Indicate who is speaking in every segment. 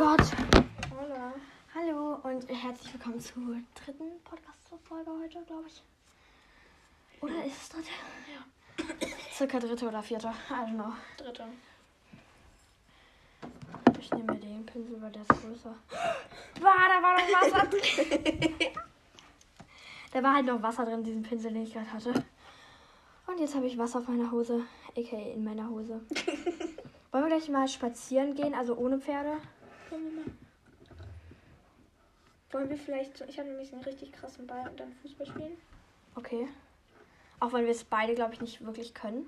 Speaker 1: Gott.
Speaker 2: Hola.
Speaker 1: Hallo und herzlich willkommen zur dritten Podcast-Folge heute, glaube ich. Oder ist es dritte? Ja. Circa dritte oder vierte. I don't know.
Speaker 2: Dritte.
Speaker 1: Ich nehme mir den Pinsel, weil der ist größer. War, da war noch Wasser drin. da war halt noch Wasser drin, diesen Pinsel, den ich gerade hatte. Und jetzt habe ich Wasser auf meiner Hose, aka in meiner Hose. Wollen wir gleich mal spazieren gehen, also ohne Pferde?
Speaker 2: Wollen wir mal. Wollen wir vielleicht. so- Ich habe nämlich einen richtig krassen Ball und dann Fußball spielen.
Speaker 1: Okay. Auch wenn wir es beide, glaube ich, nicht wirklich können.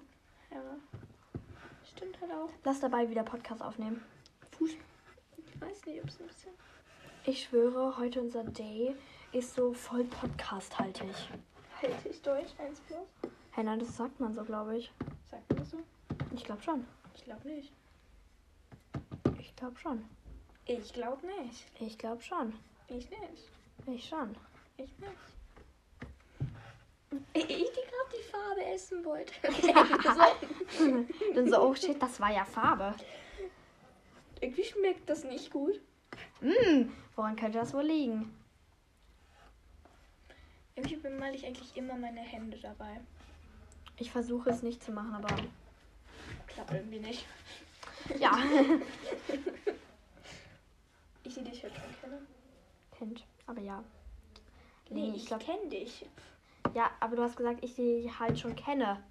Speaker 2: Ja. Stimmt halt auch.
Speaker 1: Lass dabei wieder Podcast aufnehmen.
Speaker 2: Fußball. Ich weiß nicht, ob es ein bisschen.
Speaker 1: Ich schwöre, heute unser Day ist so voll podcasthaltig.
Speaker 2: Hält ich durch? Eins plus?
Speaker 1: Hey, nein, das sagt man so, glaube ich.
Speaker 2: Sagt man das so?
Speaker 1: Ich glaube schon.
Speaker 2: Ich glaube nicht.
Speaker 1: Ich glaube schon.
Speaker 2: Ich glaube nicht.
Speaker 1: Ich glaube schon.
Speaker 2: Ich nicht.
Speaker 1: Ich schon.
Speaker 2: Ich nicht. Ich, die gerade die Farbe essen wollte. so.
Speaker 1: Dann so, oh shit, das war ja Farbe.
Speaker 2: Irgendwie schmeckt das nicht gut.
Speaker 1: Hm, woran könnte das wohl liegen?
Speaker 2: Irgendwie bemale ich eigentlich immer meine Hände dabei.
Speaker 1: Ich versuche es nicht zu machen, aber
Speaker 2: Klappt irgendwie nicht.
Speaker 1: ja.
Speaker 2: Ich die dich halt schon kenne.
Speaker 1: Kennt, aber ja.
Speaker 2: Nee,
Speaker 1: Nee,
Speaker 2: ich
Speaker 1: ich glaub-
Speaker 2: kenne dich.
Speaker 1: Ja, aber du hast gesagt, ich die halt schon kenne.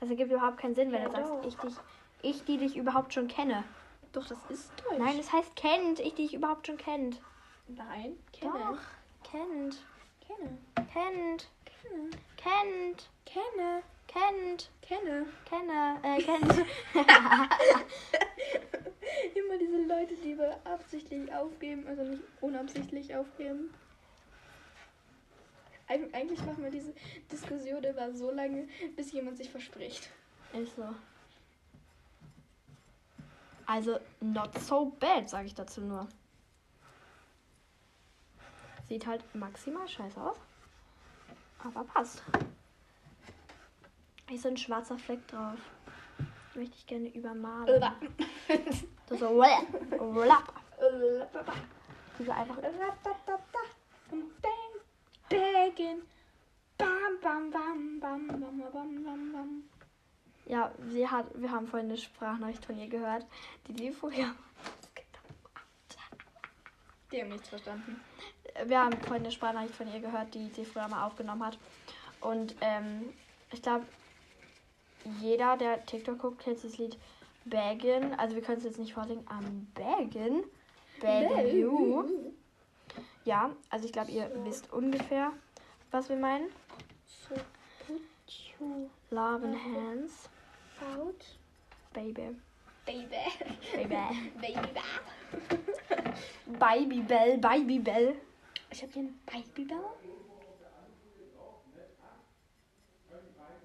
Speaker 1: Das ergibt überhaupt keinen Sinn, wenn
Speaker 2: Ja,
Speaker 1: du sagst,
Speaker 2: doch.
Speaker 1: ich dich, ich die dich überhaupt schon kenne.
Speaker 2: Doch, das ist Deutsch.
Speaker 1: Nein, es heißt kennt, ich die dich überhaupt schon kennt.
Speaker 2: Nein, kenne.
Speaker 1: Doch, kennt,
Speaker 2: Kenne.
Speaker 1: kennt,
Speaker 2: Kenne.
Speaker 1: kennt,
Speaker 2: Kenne.
Speaker 1: kennt,
Speaker 2: Kenne.
Speaker 1: kenne, äh, kennt.
Speaker 2: Immer diese Leute, die absichtlich aufgeben, also nicht unabsichtlich aufgeben. Eig eigentlich machen wir diese Diskussion immer so lange, bis jemand sich verspricht.
Speaker 1: Ist so. Also, not so bad, sage ich dazu nur. Sieht halt maximal scheiße aus. Aber passt. Ist so ein schwarzer Fleck drauf. Möchte ich gerne übermalen. Das so. Diese einfach.
Speaker 2: Bang. Bam, bam, bam, bam, bam, bam, bam, bam.
Speaker 1: Ja, sie hat, wir haben vorhin eine Sprachnachricht von ihr gehört, die die vorher.
Speaker 2: Die haben nichts verstanden.
Speaker 1: Wir haben vorhin eine Sprachnachricht von ihr gehört, die sie früher mal aufgenommen hat. Und ähm, ich glaube, jeder, der TikTok guckt, kennt das Lied Baggin. Also wir können es jetzt nicht vorsingen. Am Baggin. Baggin You. Ja, also ich glaube, ihr wisst ungefähr, was wir meinen.
Speaker 2: So, put you
Speaker 1: Love and Hands.
Speaker 2: out,
Speaker 1: Baby.
Speaker 2: baby.
Speaker 1: Baby.
Speaker 2: Baby.
Speaker 1: Babybell, Babybell.
Speaker 2: Ich hab hier ein Babybell.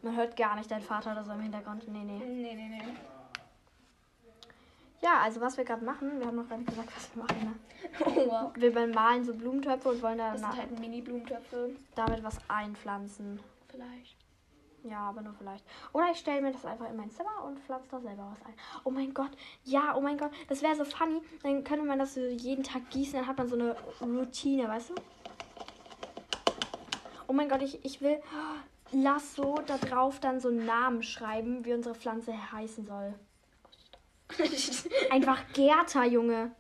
Speaker 1: Man hört gar nicht deinen Vater oder so im Hintergrund. Nee, nee.
Speaker 2: Nee, nee, nee.
Speaker 1: Ja, also was wir gerade machen, wir haben noch gar nicht gesagt, was wir machen. Ne?
Speaker 2: Oh, wow.
Speaker 1: Wir bemalen so Blumentöpfe und wollen
Speaker 2: Das
Speaker 1: dann
Speaker 2: sind halt Mini-Blumentöpfe.
Speaker 1: damit was einpflanzen.
Speaker 2: Vielleicht.
Speaker 1: Ja, aber nur vielleicht. Oder ich stelle mir das einfach in mein Zimmer und pflanze da selber was ein. Oh mein Gott, ja, oh mein Gott, das wäre so funny. Dann könnte man das so jeden Tag gießen, dann hat man so eine Routine, weißt du? Oh mein Gott, ich, ich will, lass so da drauf dann so einen Namen schreiben, wie unsere Pflanze heißen soll. Einfach Gerta, Junge.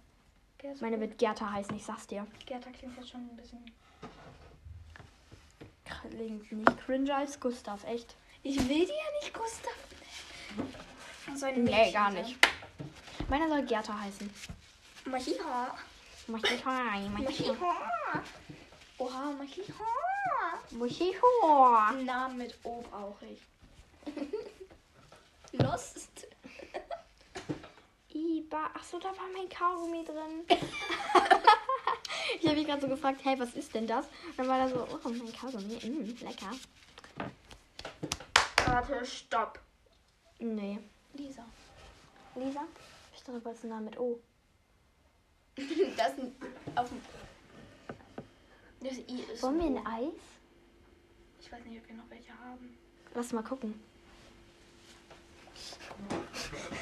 Speaker 2: Gerda,
Speaker 1: Meine wird Gerta heißen, ich sag's dir.
Speaker 2: Gerda klingt jetzt schon ein bisschen.
Speaker 1: Klingt nicht cringer als Gustav, echt.
Speaker 2: Ich will die ja nicht Gustav. So
Speaker 1: Nee, gar
Speaker 2: sein.
Speaker 1: nicht. Meiner soll Gerta heißen.
Speaker 2: Machiha.
Speaker 1: Machiha,
Speaker 2: Machiha. Oha, Machiha.
Speaker 1: Machiha.
Speaker 2: Einen Namen mit O brauche ich. Lost.
Speaker 1: Iba. Achso, da war mein Kaugummi drin. ich habe mich gerade so gefragt, hey, was ist denn das? Und dann war da so, oh, mein Kaugummi. Mm, lecker.
Speaker 2: Warte, stopp.
Speaker 1: Nee.
Speaker 2: Lisa.
Speaker 1: Lisa? Ich dachte, du wolltest einen Namen mit O.
Speaker 2: Das ist ein, auf dem. Das I ist.
Speaker 1: Wollen wir
Speaker 2: ein.
Speaker 1: Eis?
Speaker 2: Ich weiß nicht, ob wir noch welche haben.
Speaker 1: Lass mal gucken.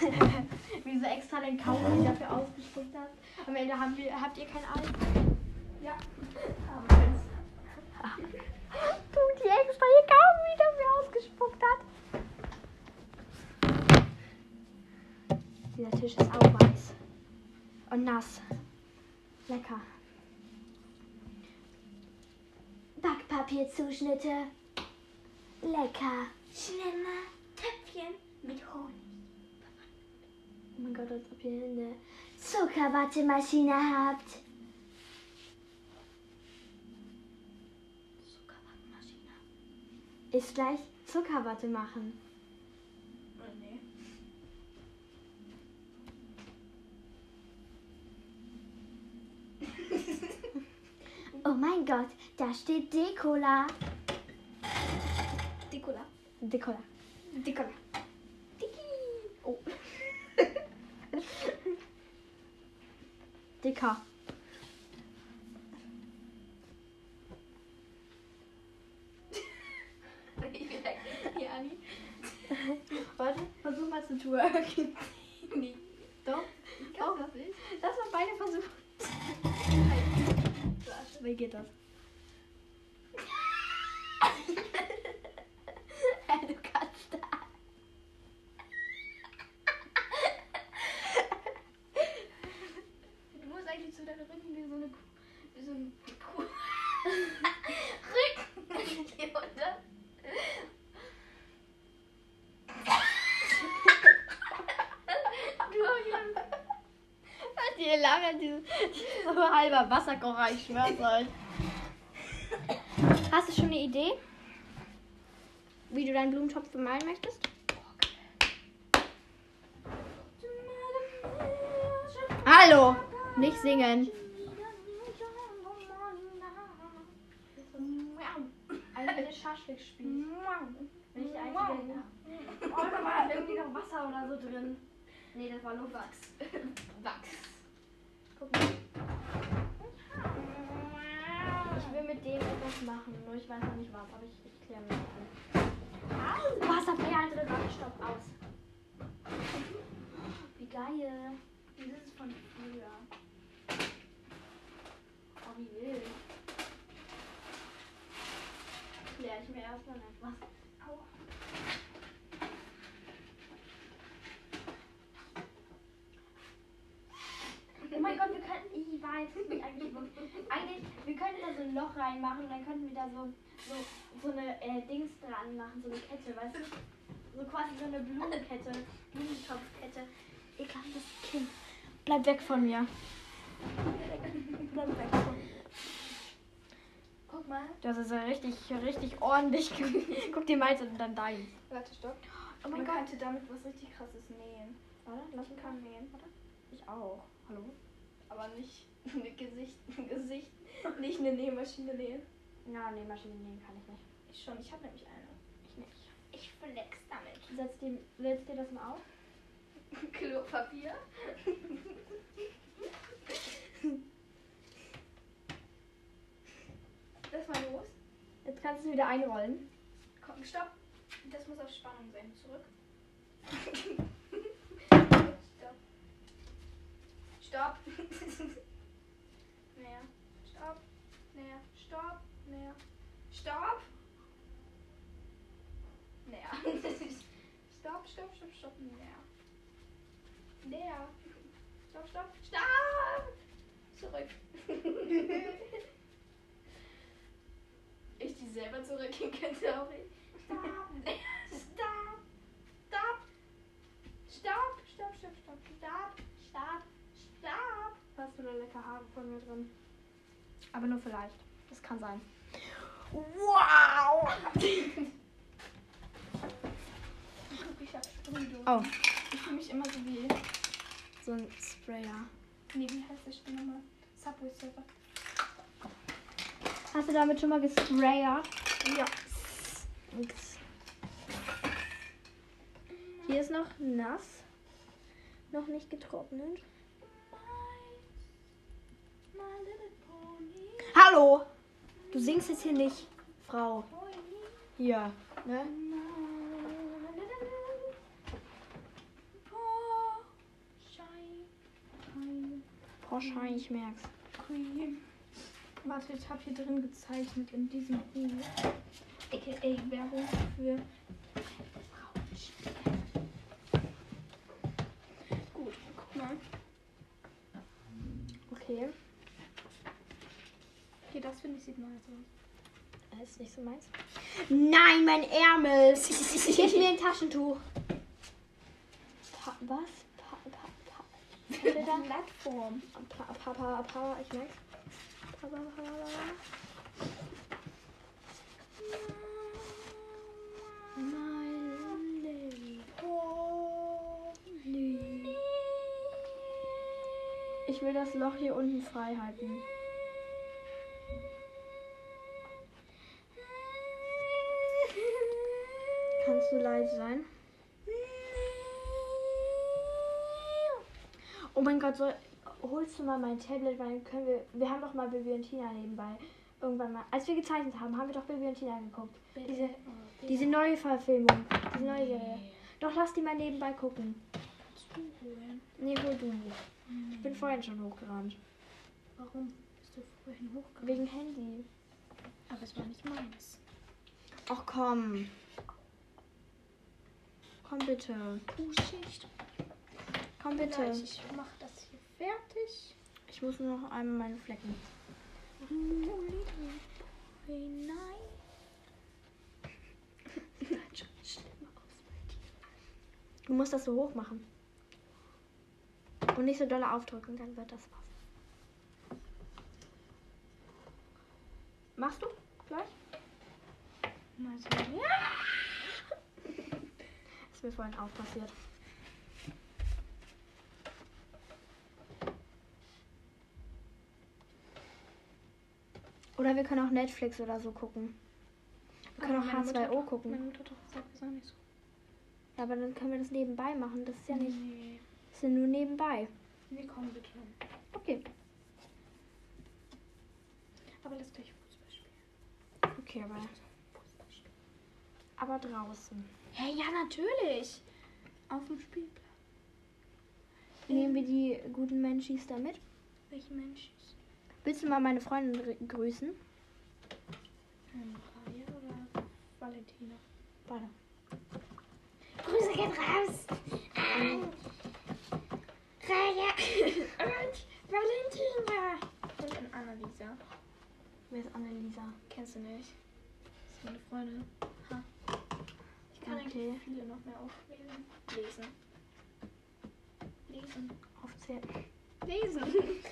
Speaker 1: Wie du extra den Kaugummi dafür ausgespuckt hast. Am Ende haben wir, habt ihr kein Ei?
Speaker 2: Ja.
Speaker 1: Du, die extra ihr Kaugummi dafür ausgespuckt hat. Dieser Tisch ist auch weiß. Und nass. Lecker.
Speaker 3: Backpapierzuschnitte. Lecker.
Speaker 2: Schnell mal Töpfchen mit Honig.
Speaker 1: Oh mein Gott, als ob ihr eine
Speaker 3: Zuckerwattemaschine habt.
Speaker 2: Zuckerwattmaschine.
Speaker 1: ist gleich Zuckerwatte machen.
Speaker 2: Oh nee.
Speaker 3: Oh mein Gott, da steht Decola.
Speaker 2: Dikola.
Speaker 1: Decola.
Speaker 2: Dikola.
Speaker 1: Oh. Dicker. Warte, versuch mal zu twerken.
Speaker 2: Nee.
Speaker 1: Doch.
Speaker 2: Ich kann das nicht.
Speaker 1: Lass mal beide versuchen. Wie geht das?
Speaker 2: du kannst das. Du musst eigentlich zu deinem Rücken wie so eine Kuh. Wie so eine Kuh. Rücken. Hier unter. Du
Speaker 1: Hat die lange diese, so halber Wasserkocher, ich schwör's euch. Hast du schon eine Idee, wie du deinen Blumentopf bemalen möchtest? Hallo! Nicht singen. Eigentlich Schaschlik spielen. Wenn ich die einzige. Oh, da war irgendwie noch Wasser oder so drin. Nee, das war nur Wachs.
Speaker 2: Wachs.
Speaker 1: Guck mal. Mit dem etwas machen, nur ich weiß noch nicht was, aber ich, ich kläre mich an. Was hat mehr drin? Warte, stopp, aus. Wie geil.
Speaker 2: Dieses ist von früher.
Speaker 1: Oh, wie wild. Kläre ich mir erstmal etwas.
Speaker 2: Aua.
Speaker 1: Oh mein Gott, wir könnten, ich weiß nicht eigentlich, eigentlich, wir könnten da so ein Loch reinmachen und dann könnten wir da so, so, so eine äh, Dings dran machen, so eine Kette, weißt du? So quasi so eine Blumenkette, Blumentopfkette. Ekelhaftes Kind. Bleib weg von mir. Bleib weg von mir.
Speaker 2: Guck mal.
Speaker 1: Das ist ja richtig, richtig ordentlich. Guck dir meins und dann dein.
Speaker 2: Warte, stopp.
Speaker 1: Oh
Speaker 2: Man könnte damit was richtig krasses nähen.
Speaker 1: Warte, lass
Speaker 2: Ich
Speaker 1: mich
Speaker 2: kann
Speaker 1: kann.
Speaker 2: nähen.
Speaker 1: Ich auch. Hallo?
Speaker 2: Aber nicht Gesicht, Gesicht. Nicht eine Nähmaschine nähen.
Speaker 1: Ja, nee, Maschine nehmen kann ich nicht.
Speaker 2: Ich schon, ich habe nämlich eine.
Speaker 1: Ich nicht.
Speaker 2: Ich flex damit.
Speaker 1: Setz dir, setz dir das mal auf.
Speaker 2: Klopapier. Lass mal los.
Speaker 1: Jetzt kannst du es wieder einrollen.
Speaker 2: Komm, stopp. Das muss auf Spannung sein. Zurück. stopp. Stopp. Näher. Stopp. Näher. Stopp. Näher. Stopp. Näher. stopp, stopp, stopp, stopp. Näher. Näher. Stopp, stopp. Stopp. Zurück. ich die selber zurückgehen könnte auch nicht. Stopp. Stopp. Stopp. Stopp. Stopp, stopp, stopp. Stopp. Stopp. Stopp.
Speaker 1: Hast du da lecker Haare von mir drin? Aber nur vielleicht. Das kann sein.
Speaker 2: Wow. ich hab Sprühdose.
Speaker 1: Oh,
Speaker 2: Ich fühle mich immer so wie.
Speaker 1: so ein Sprayer.
Speaker 2: Nee, wie heißt das Spiel nochmal? Subway Surfer.
Speaker 1: Hast du damit schon mal gesprayert?
Speaker 2: Ja.
Speaker 1: Nix. Hier ist noch nass. Noch nicht getrocknet.
Speaker 2: My pony.
Speaker 1: Hallo! Du singst jetzt hier nicht, Frau. Hier, ne? Porsche, ich
Speaker 2: merk's. Warte, ich habe hier drin gezeichnet in diesem Buch. AKA Werbung für Gut, guck mal.
Speaker 1: Okay.
Speaker 2: Das finde ich sieht nice aus.
Speaker 1: Das ist nicht so meins. Nein, mein Ärmel. Gib mir ein Taschentuch. Pa was? Pa pa pa.
Speaker 2: Plattform.
Speaker 1: Pa pa pa pa. Ich merk's. Pa pa pa pa. Ich will das Loch hier unten frei halten. Du leise sein? Oh mein Gott, soll, holst du mal mein Tablet, weil können wir. Wir haben doch mal Bibi und Tina nebenbei. Irgendwann mal. Als wir gezeichnet haben, haben wir doch Bibi und Tina geguckt. Diese, diese neue Verfilmung. Diese neue Serie. Doch lass die mal nebenbei gucken. Nee, hol du nicht. Ich bin vorhin schon hochgerannt.
Speaker 2: Warum bist du vorhin hochgegangen?
Speaker 1: Wegen Handy.
Speaker 2: Aber es war nicht meins.
Speaker 1: Ach komm. Komm bitte.
Speaker 2: Puhschicht.
Speaker 1: Komm bitte.
Speaker 2: Gleich, ich mach das hier fertig.
Speaker 1: Ich muss nur noch einmal meine Flecken.
Speaker 2: Nein.
Speaker 1: Du musst das so hoch machen. Und nicht so doll aufdrücken, dann wird das was. Machst du gleich?
Speaker 2: Mal sehen. Ja.
Speaker 1: Mir vorhin auch passiert. Oder wir können auch Netflix oder so gucken. Wir können
Speaker 2: Aber
Speaker 1: auch
Speaker 2: meine Mutter
Speaker 1: H2O
Speaker 2: hat-
Speaker 1: gucken.
Speaker 2: Meine Mutter hat doch gesagt, wir sollen nicht so.
Speaker 1: Ja, aber dann können wir das nebenbei machen. Das ist ja nicht.
Speaker 2: Nee.
Speaker 1: Das ist ja nur nebenbei.
Speaker 2: Nee, komm bitte.
Speaker 1: Okay.
Speaker 2: Aber lass gleich Fußball spielen.
Speaker 1: Okay, aber. Aber draußen.
Speaker 2: Hey, ja, natürlich. Auf dem Spielplatz.
Speaker 1: Nehmen wir die guten Menschis da mit?
Speaker 2: Welche Mensch?
Speaker 1: Willst du mal meine Freundin gr- grüßen?
Speaker 2: Ähm, Raya oder Valentina?
Speaker 1: Warte.
Speaker 3: Grüße gehen raus. An Raya und Valentina.
Speaker 2: Und an Annalisa.
Speaker 1: Wer ist Annelisa?
Speaker 2: Kennst du nicht? Das ist meine Freundin. Kann
Speaker 1: Okay.
Speaker 2: eigentlich viele noch mehr aufwählen. Lesen. Lesen.
Speaker 1: Aufzählen.
Speaker 2: Lesen.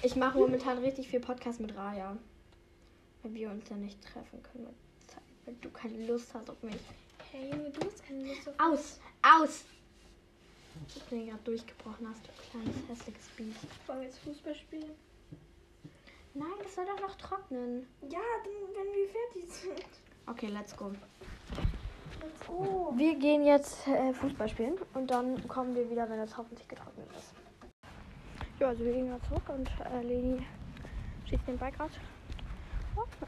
Speaker 1: Ich mache momentan richtig viel Podcast mit Raya. Weil wir uns ja nicht treffen können. weil du keine Lust hast auf mich.
Speaker 2: Hey Junge, du hast keine Lust auf
Speaker 1: Aus! Aus! Ich bin gerade durchgebrochen hast, du kleines hässliches Biest.
Speaker 2: Wollen wir jetzt Fußball spielen?
Speaker 1: Nein, das soll doch noch trocknen.
Speaker 2: Ja, dann, wenn wir fertig sind.
Speaker 1: Okay, let's go.
Speaker 2: Go.
Speaker 1: Wir gehen jetzt äh, Fußball spielen und dann kommen wir wieder, wenn es hoffentlich getrocknet ist. Ja, also wir gehen gerade zurück und äh, Leni schießt den Ball gerade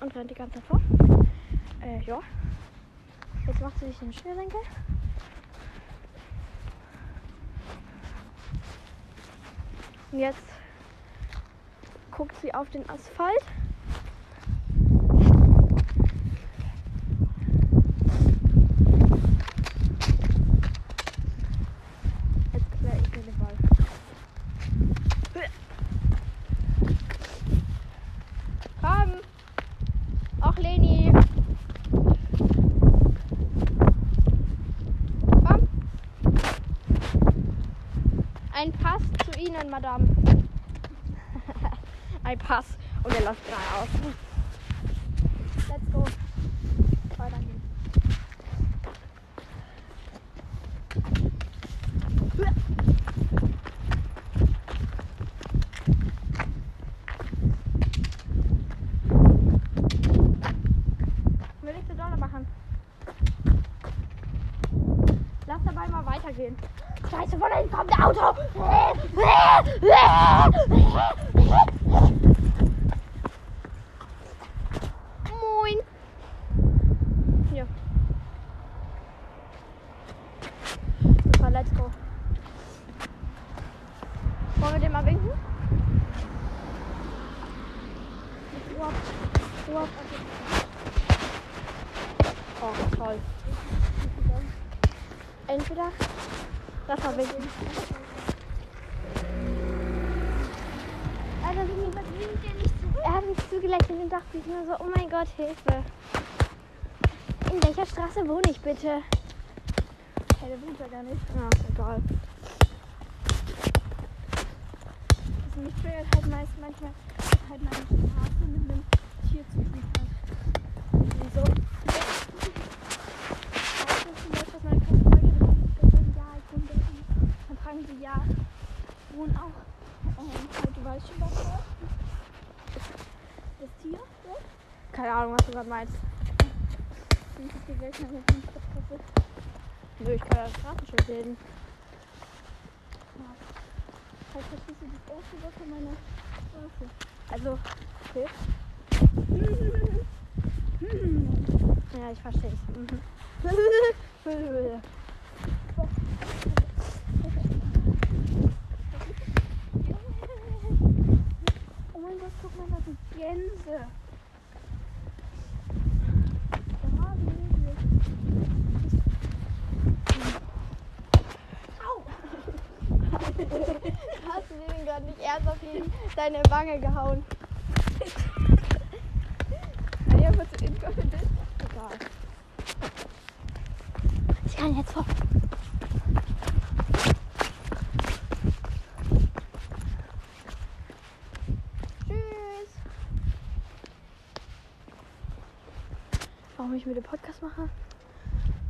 Speaker 1: und rennt die ganze Zeit vor. Äh, ja. Jetzt macht sie sich den Schnürsenkel. Und jetzt guckt sie auf den Asphalt. Jetzt klär ich mir den Ball. Komm! Auch Leni! Komm! Ein Pass zu Ihnen, Madame. Ein Pass und er läuft geradeaus. Let's go. Weiter geht's. Will ich so dolle machen? Lass dabei mal weitergehen. Scheiße, von hinten kommt ein Auto! Moin! Hier. Super, let's go. Wollen wir den mal winken? Urlaub. Urlaub. Oh, toll. Entweder das war wirklich.
Speaker 3: Also, wie verdient der nicht zurück?
Speaker 1: Er hat mich zugelächelt und dachte ich nur so, oh mein Gott, Hilfe. In welcher Straße wohne ich bitte?
Speaker 2: Hey, der wohnt ja gar nicht.
Speaker 1: Ja, egal.
Speaker 2: Also mich triggert halt meist manchmal halt meine Straße mit einem Tier zu tun hat.
Speaker 1: Wieso?
Speaker 2: Fragen sie, ja, wohnen auch. Ähm, halt, du weißt schon was da? Das Tier dort?
Speaker 1: Keine Ahnung, was du gerade meinst.
Speaker 2: Und das geht welchen aber nicht betroffen.
Speaker 1: Nö, ich kann das Straßenschild lesen.
Speaker 2: Halt, verstehst du das erste Wort von meiner Straße?
Speaker 1: Also, okay. Ja, ich verstehe es. Mhm.
Speaker 2: Oh mein Gott, guck mal, da sind Gänse. Ja, wirklich. Au!
Speaker 1: Den gerade nicht ernsthaft in deine Wange gehauen?
Speaker 2: Ja, zu inkonfident.
Speaker 1: Egal. Ich kann jetzt. Tschüss. Warum ich mit dem Podcast mache?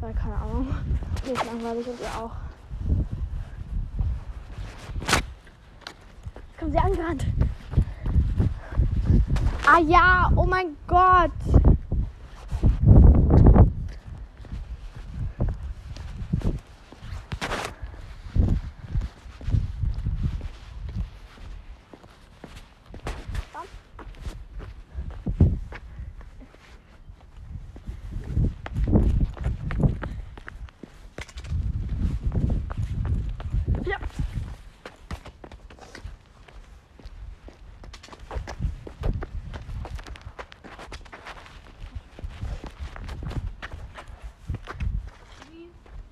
Speaker 1: Weil, keine Ahnung. Mir ist langweilig und ihr auch. Kommen sie angerannt. Ah ja, oh mein Gott. Ja.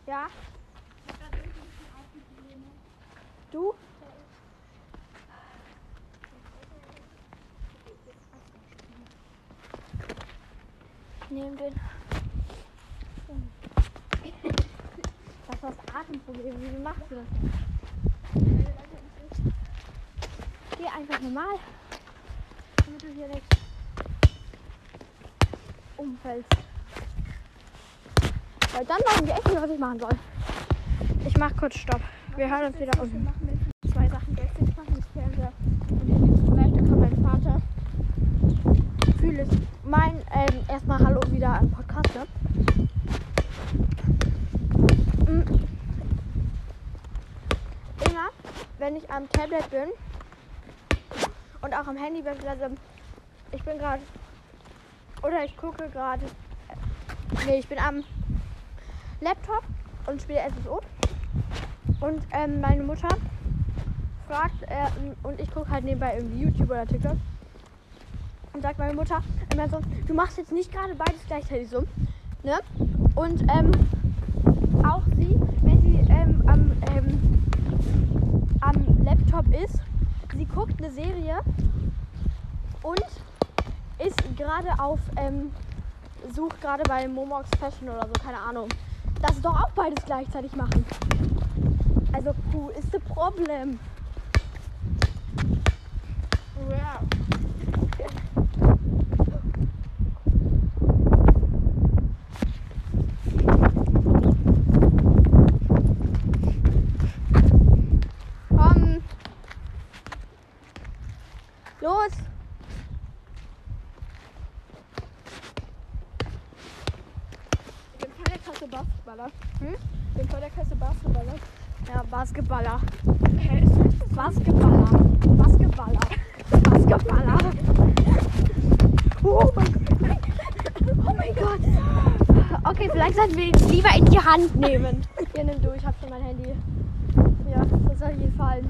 Speaker 1: Ja. Du? Nehmen den. Das ist das Atemproblem. Wieso machst du das denn? Geh einfach normal. Damit du hier nicht umfällst. Weil dann weiß ich echt nicht, was ich machen soll. Ich mach kurz Stopp. Wir hören uns wieder
Speaker 2: Wir
Speaker 1: unten.
Speaker 2: machen jetzt zwei Sachen gleichzeitig machen, das Fernseher und den jetzt vielleicht, dann kommt mein Vater.
Speaker 1: Fühle es. Mein, ähm, erstmal Hallo wieder am Podcast, ne? Mm. Immer, wenn ich am Tablet bin und auch am Handy also ich bin gerade oder ich gucke gerade, nee, ich bin am Laptop und spiele SSO und ähm, meine Mutter fragt äh, und ich gucke halt nebenbei irgendwie YouTube oder TikTok und sagt meine Mutter immer so, du machst jetzt nicht gerade beides gleichzeitig so. Ne? Und ähm, auch sie, wenn sie ähm, am, ähm, am Laptop ist, sie guckt eine Serie und ist gerade auf, ähm, sucht gerade bei Momox Fashion oder so, keine Ahnung. Das ist doch auch beides gleichzeitig machen. Also, who is the problem?
Speaker 2: Ja.
Speaker 1: Komm. Los.
Speaker 2: Ich bin voll der krasse Basketballer.
Speaker 1: Hm?
Speaker 2: Ich bin voll der krasse Basketballer.
Speaker 1: Ja, Basketballer.
Speaker 2: Hä, ist das so?
Speaker 1: Basketballer. Basketballer. Basketballer. Oh mein Gott. Nein. Oh mein Gott. Okay, vielleicht sollten wir ihn lieber in die Hand nehmen. Hier, nimm du. Ich hab schon mein Handy. Ja, das soll hier fallen.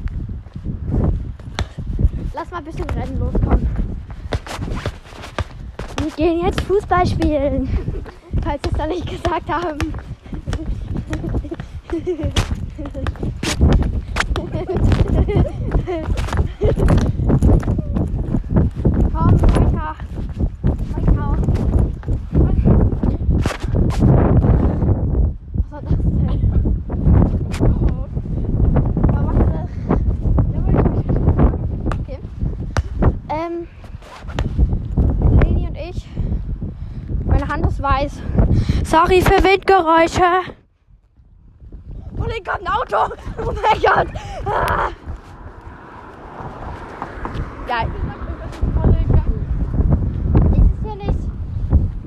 Speaker 1: Lass mal ein bisschen Rennen loskommen. gehen jetzt Fußball spielen. Falls wir es da nicht gesagt haben. Komm, weiter. Weiter. Was war das denn? Ja, warte. Ja, warte. Okay. Ähm. Leni und ich. Meine Hand ist weiß. Sorry für Windgeräusche. Oh, da kommt ein Auto. Oh mein Gott. Ah. Ja. Ist es hier nicht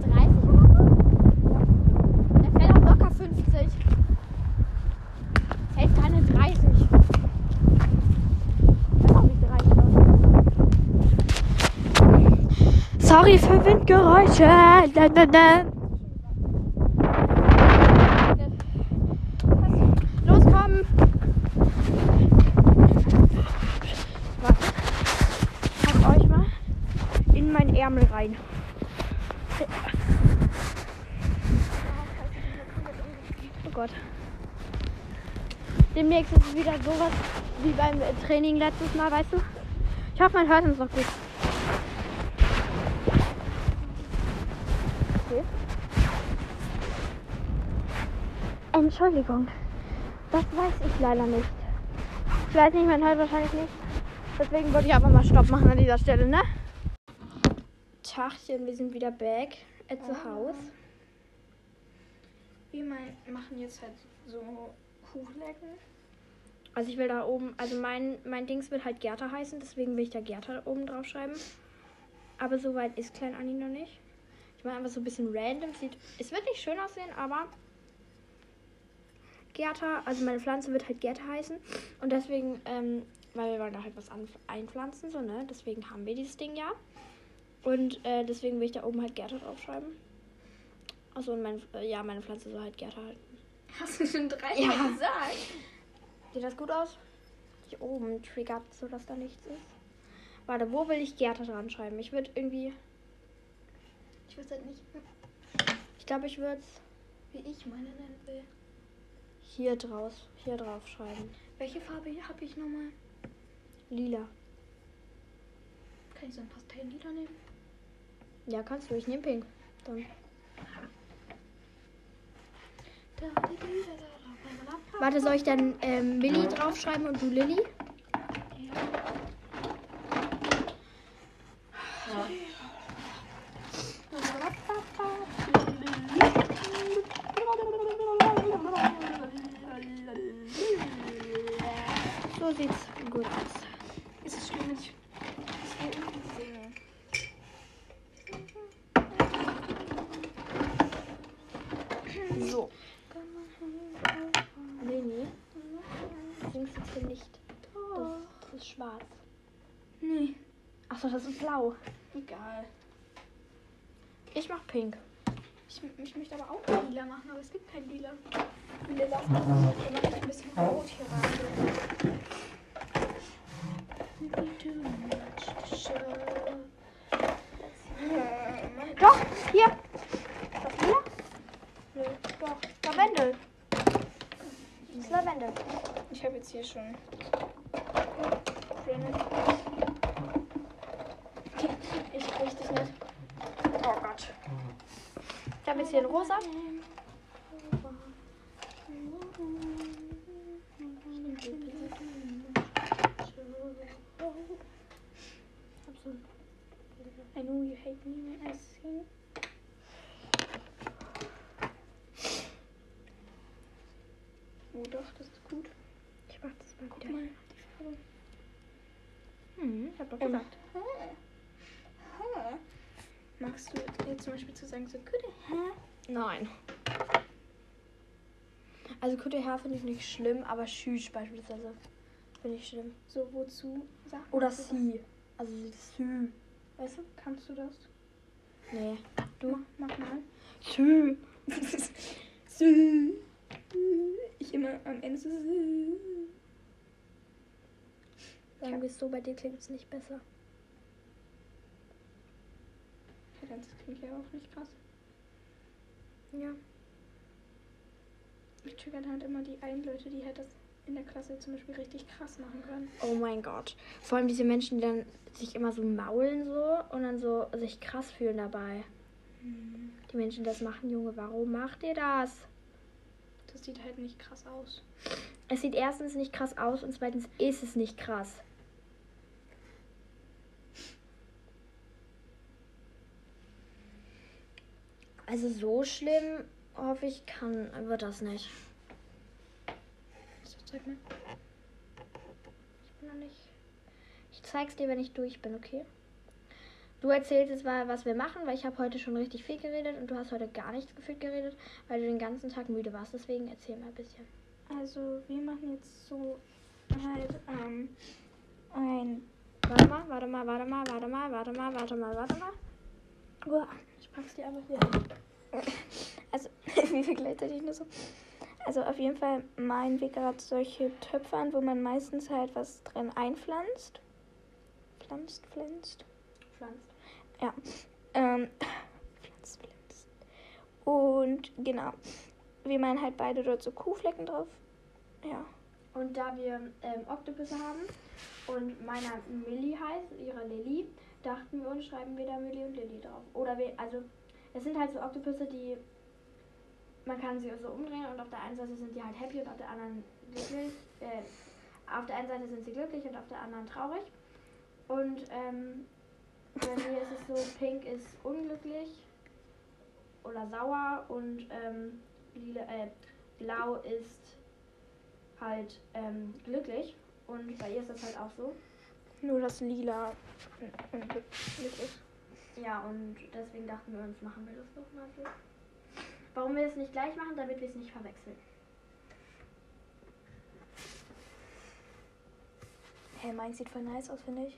Speaker 1: 30 oder so? Der fährt auch locker 50. Zählt keine 30. Weiß auch nicht 30. Sorry für Windgeräusche. Da, da, da. Los, komm. Warte. Pack euch mal in meinen Ärmel rein. Oh Gott. Demnächst ist es wieder sowas wie beim Training letztes Mal, weißt du? Ich hoffe, man hört uns noch gut. Okay. Entschuldigung. Das weiß ich leider nicht. Ich weiß nicht, man hört wahrscheinlich nicht. Deswegen wollte ich einfach mal Stopp machen an dieser Stelle, ne? Tachchen, wir sind wieder back at the house.
Speaker 2: Wir machen jetzt halt so Kuchlecken.
Speaker 1: Also ich will da oben, also mein, mein Dings wird halt Gerda heißen, deswegen will ich da Gerda oben drauf schreiben. Aber so weit ist Klein Anni noch nicht. Ich mache einfach so ein bisschen random. Sieht, es wird nicht schön aussehen, aber Gerda, also meine Pflanze wird halt Gerda heißen. Und deswegen, ähm, weil wir wollen da halt was an, einpflanzen, so, ne? Deswegen haben wir dieses Ding ja. Und äh, deswegen will ich da oben halt Gerda draufschreiben. Achso, und mein, äh, ja, meine Pflanze soll halt Gerda halten.
Speaker 2: Hast du schon drei
Speaker 1: Ja.
Speaker 2: Gesagt?
Speaker 1: Sieht das gut aus? Hier oben triggert, so dass da nichts ist. Warte, wo will ich Gerda dran schreiben? Ich würde irgendwie.
Speaker 2: Ich weiß halt nicht,
Speaker 1: Ich glaube, ich würde
Speaker 2: wie ich meine nennen will.
Speaker 1: hier draus, hier drauf schreiben.
Speaker 2: Welche Farbe habe ich nochmal?
Speaker 1: Lila.
Speaker 2: Kann ich so ein Pastelllila nehmen?
Speaker 1: Ja, kannst du. Ich nehme pink. Dann. Warte, soll ich dann ähm, Millie draufschreiben und du Lilly? So sieht's gut aus.
Speaker 2: Ist es schlimm, wenn ich das hier unten singe?
Speaker 1: So. Leni, singst du hier nicht? Das, das ist schwarz.
Speaker 2: Nee.
Speaker 1: Achso, das ist blau.
Speaker 2: Egal.
Speaker 1: Ich mach pink.
Speaker 2: Ich, ich möchte aber auch lila machen, aber es gibt kein lila. Lila. Dann mache ich ein bisschen rot hier rein.
Speaker 1: Doch, hier. Das lila? Nö, doch. Lavendel. Das ist Lavendel.
Speaker 2: Ich habe jetzt hier schon.
Speaker 1: Ich krieg dich nicht. Oh Gott. Ich habe jetzt hier ein rosa.
Speaker 2: I know you hate me when I sing. Oh doch, das ist gut.
Speaker 1: Ich mach das mal
Speaker 2: Guck
Speaker 1: wieder.
Speaker 2: mal, die Farbe.
Speaker 1: Hm, ich hab doch
Speaker 2: Und-
Speaker 1: gesagt.
Speaker 2: Ha. Ha. Magst du jetzt zum Beispiel zu sagen, so gute Ha?
Speaker 1: Nein. Also Kutte finde ich nicht schlimm, aber Schüch beispielsweise finde ich schlimm.
Speaker 2: So, wozu sagt
Speaker 1: Oder sie. Also Sü.
Speaker 2: Weißt du, kannst du das?
Speaker 1: Nee.
Speaker 2: Du, mach mal.
Speaker 1: Sü.
Speaker 2: Sü. Ich immer am Ende so Sü.
Speaker 1: Sagen wir es so, bei dir klingt es nicht besser.
Speaker 2: Kannst. Das klingt ja auch nicht krass.
Speaker 1: Ja.
Speaker 2: Mich triggern halt immer die einen Leute, die halt das in der Klasse zum Beispiel richtig krass machen können.
Speaker 1: Oh mein Gott. Vor allem diese Menschen, die dann sich immer so maulen so und dann so sich krass fühlen dabei. Die Menschen, die das machen, Junge, warum macht ihr das?
Speaker 2: Das sieht halt nicht krass aus.
Speaker 1: Es sieht erstens nicht krass aus und zweitens ist es nicht krass. Also so schlimm, hoffe ich, kann, wird das nicht.
Speaker 2: So, zeig mal.
Speaker 1: Ich bin noch nicht. Ich zeig's dir, wenn ich durch bin, okay? Du erzählst jetzt mal, was wir machen, weil ich habe heute schon richtig viel geredet und du hast heute gar nichts gefühlt geredet, weil du den ganzen Tag müde warst. Deswegen erzähl mal ein bisschen.
Speaker 2: Also, wir machen jetzt so halt ähm, ein.
Speaker 1: Warte mal, warte mal, warte mal, warte mal, warte mal, warte mal, warte mal.
Speaker 2: Uah, ich pack's dir einfach hier. Also, wie viel gleichzeitig nur so? Also, auf jeden Fall malen wir gerade solche Töpfe an, wo man meistens halt was drin einpflanzt. Pflanzt, pflanzt.
Speaker 1: Pflanzt.
Speaker 2: Ja. Ähm, pflanzt, pflanzt. Und genau. Wir malen halt beide dort so Kuhflecken drauf. Ja.
Speaker 1: Und da wir ähm, Oktopus haben und meiner Millie heißt, ihrer Lilly, dachten wir uns, schreiben wir da Millie und Lilly drauf. Oder wir, also, es sind halt so Oktopusse, die, man kann sie so umdrehen und auf der einen Seite sind die halt happy und auf der anderen glücklich. Äh, auf der einen Seite sind sie glücklich und auf der anderen traurig. Und ähm, bei mir ist es so, pink ist unglücklich oder sauer und ähm, lila, äh, blau ist halt ähm, glücklich. Und bei ihr ist das halt auch so.
Speaker 2: Nur das Lila unglücklich ist.
Speaker 1: Ja, und deswegen dachten wir uns, machen wir das doch mal so. Warum wir es nicht gleich machen, damit wir es nicht verwechseln.
Speaker 2: Hey, meins sieht voll nice aus, finde ich.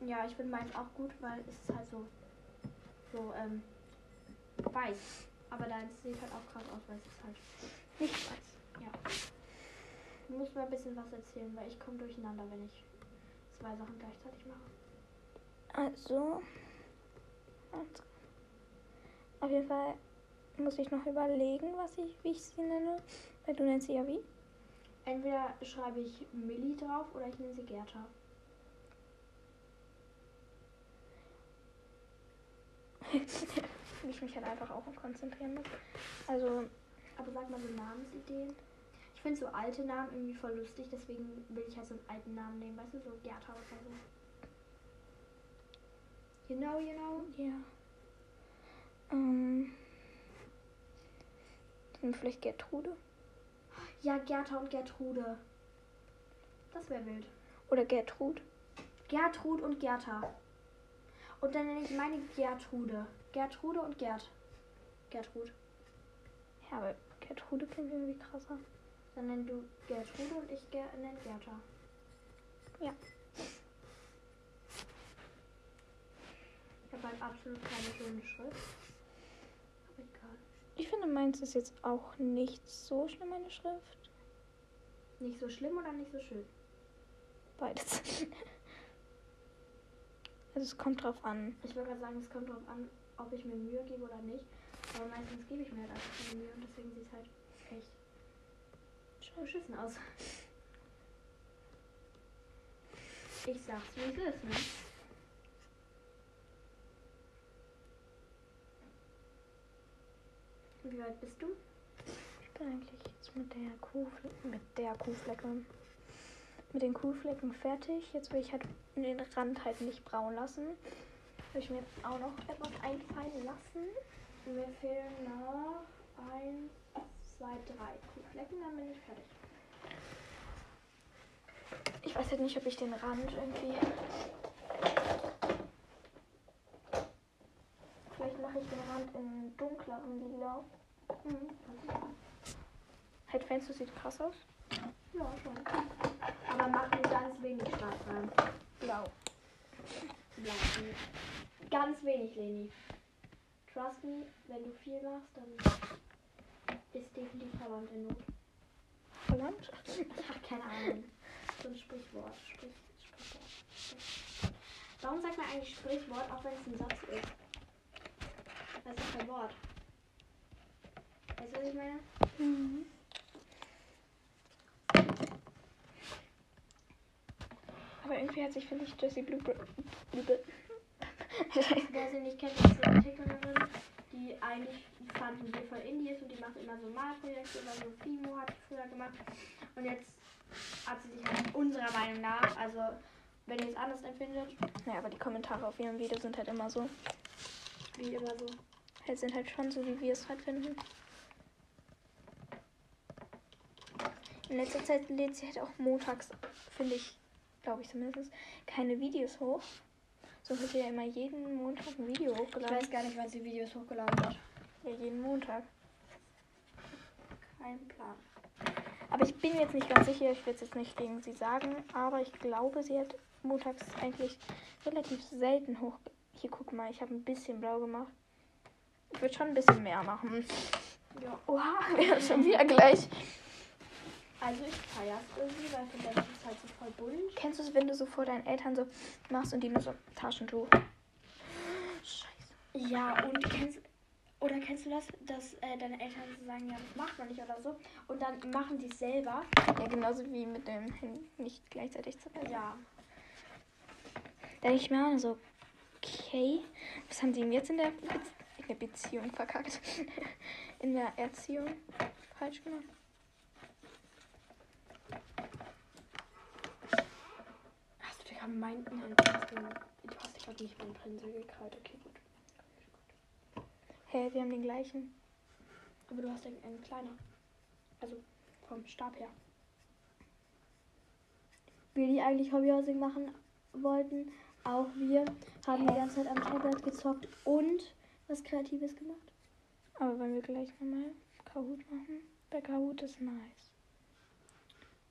Speaker 1: Ja, ich finde meins auch gut, weil es ist halt so, so ähm, weiß. Aber deins sieht halt auch krass aus, weil es ist halt
Speaker 2: Nicht weiß.
Speaker 1: Ja. Du musst mal ein bisschen was erzählen, weil ich komme durcheinander, wenn ich zwei Sachen gleichzeitig mache.
Speaker 2: Also. Auf jeden Fall muss ich noch überlegen, was ich, wie ich sie nenne. Weil du nennst sie ja wie?
Speaker 1: Entweder schreibe ich Millie drauf oder ich nenne sie Gerda.
Speaker 2: wie ich mich halt einfach auch konzentrieren muss. Also,
Speaker 1: Aber sag mal so Namensideen. Ich finde so alte Namen irgendwie voll lustig, deswegen will ich halt so einen alten Namen nehmen, weißt du, so Gerda oder so. You know, you know?
Speaker 2: ja. Ähm. Dann vielleicht Gertrude.
Speaker 1: Ja, Gerda und Gertrude. Das wäre wild.
Speaker 2: Oder Gertrud.
Speaker 1: Gertrud und Gerda. Und dann nenne ich meine Gertrude. Gertrude und Gerd. Gertrud.
Speaker 2: Ja, aber Gertrude klingt irgendwie krasser.
Speaker 1: Dann nenn du Gertrude und ich ger nenne Gerda.
Speaker 2: Ja.
Speaker 1: Ich habe halt absolut keine schöne Schrift. Aber egal.
Speaker 2: Ich finde, meins ist jetzt auch nicht so schlimm, meine Schrift.
Speaker 1: Nicht so schlimm oder nicht so schön?
Speaker 2: Beides. Also es kommt drauf an.
Speaker 1: Ich wollte gerade sagen, es kommt darauf an, ob ich mir Mühe gebe oder nicht. Aber meistens gebe ich mir halt einfach keine Mühe und deswegen sieht es halt echt beschissen aus. Ich sag's, wie es ist, ne? Wie weit bist du?
Speaker 2: Ich bin eigentlich jetzt mit der Kuhflecke, mit der Kuhflecke, mit den Kuhflecken fertig. Jetzt will ich halt den Rand halt nicht braun lassen. Habe ich mir jetzt auch noch etwas einfallen lassen.
Speaker 1: Mir fehlen noch eins, zwei, drei Kuhflecken, dann bin ich fertig.
Speaker 2: Ich weiß halt nicht, ob ich den Rand irgendwie. Vielleicht mache ich den Rand in dunkleren Lila.
Speaker 1: Mhm.
Speaker 2: Halt, du, sieht krass aus?
Speaker 1: Ja, schon. Aber mach nur ganz wenig Schwarz rein.
Speaker 2: Blau.
Speaker 1: Blau. Ganz wenig, Leni. Trust me, wenn du viel machst, dann ist definitiv verwandt in Not.
Speaker 2: Verwandt?
Speaker 1: Ach, keine Ahnung. So ein Sprichwort. Sprich, Sprichwort. Sprich. Warum sagt man eigentlich Sprichwort, auch wenn es ein Satz ist? Das ist kein Wort. Weißt du, was ich meine?
Speaker 2: Mhm. Aber irgendwie hat sich, finde ich, Jessie Blube. Blube.
Speaker 1: Wer sie nicht kennt, ist eine TikTokerin, die eigentlich fanden wir voll Indie ist und die macht immer so Malprojekte, oder so Fimo hat sie früher gemacht. Und jetzt hat sie sich halt unserer Meinung nach, also wenn ihr es anders empfindet,
Speaker 2: ja, aber die Kommentare auf ihrem Video sind halt immer so.
Speaker 1: wie immer so.
Speaker 2: Halt sind halt schon so, wie wir es halt finden. In letzter Zeit lädt sie halt auch montags, finde ich, glaube ich zumindest, keine Videos hoch. So wird ja immer jeden Montag ein Video
Speaker 1: Ich
Speaker 2: hochgeladen.
Speaker 1: weiß gar nicht, wann sie Videos hochgeladen hat.
Speaker 2: Ja, jeden Montag.
Speaker 1: Kein Plan.
Speaker 2: Aber ich bin jetzt nicht ganz sicher, ich will es jetzt nicht gegen sie sagen, aber ich glaube, sie hat montags eigentlich relativ selten hoch. Hier, guck mal, ich habe ein bisschen blau gemacht. Ich würde schon ein bisschen mehr machen.
Speaker 1: Ja.
Speaker 2: Oha, wir haben schon wieder gleich.
Speaker 1: Also ich feiere es irgendwie, weil ich finde, das ist halt so voll bunt.
Speaker 2: Kennst du es, wenn du so vor deinen Eltern so machst und die nur so Taschentuch? Scheiße.
Speaker 1: Ja, und kennst oder kennst du das, dass äh, deine Eltern so sagen, ja, das macht man nicht oder so. Und dann machen die es selber.
Speaker 2: Ja, genauso wie mit dem Handy nicht gleichzeitig zu lesen.
Speaker 1: Ja.
Speaker 2: Da denke ich mir auch so, okay, was haben die denn jetzt in der, Be in der Beziehung verkackt? In der Erziehung falsch gemacht?
Speaker 1: Gerade meinen hast den- Du hast dir gerade nicht meinen Pinsel gekrallt. Okay, gut.
Speaker 2: Hä, hey, wir haben den gleichen.
Speaker 1: Aber du hast einen, einen kleiner. Also vom Stab her. Wir, die eigentlich Hobbyhousing machen wollten, auch wir, haben die ganze Zeit am Tablet gezockt und was Kreatives gemacht.
Speaker 2: Aber wenn wir gleich nochmal Kahoot machen, bei Kahoot ist nice.